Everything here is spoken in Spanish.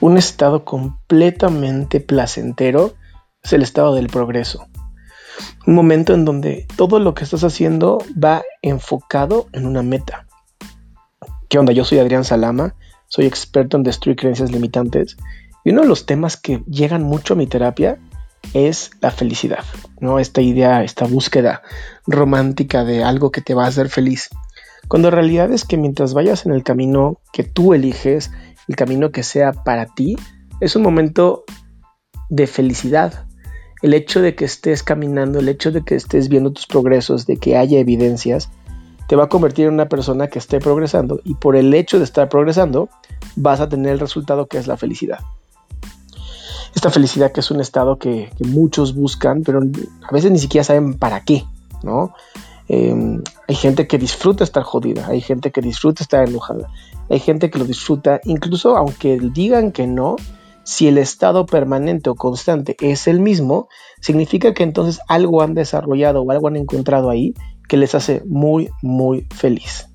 Un estado completamente placentero es el estado del progreso. Un momento en donde todo lo que estás haciendo va enfocado en una meta. ¿Qué onda? Yo soy Adrián Salama, soy experto en destruir creencias limitantes y uno de los temas que llegan mucho a mi terapia es la felicidad, ¿no? Esta idea, esta búsqueda romántica de algo que te va a hacer feliz. Cuando en realidad es que mientras vayas en el camino que tú eliges, el camino que sea para ti, es un momento de felicidad. El hecho de que estés caminando, el hecho de que estés viendo tus progresos, de que haya evidencias, te va a convertir en una persona que esté progresando y por el hecho de estar progresando vas a tener el resultado que es la felicidad esta felicidad que es un estado que, muchos buscan, pero a veces ni siquiera saben para qué, ¿no? Em, hay gente que disfruta estar jodida, hay gente que disfruta estar enojada, hay gente que lo disfruta, incluso aunque digan que no, si el estado permanente o constante es el mismo, significa que entonces algo han desarrollado o algo han encontrado ahí que les hace muy, muy feliz.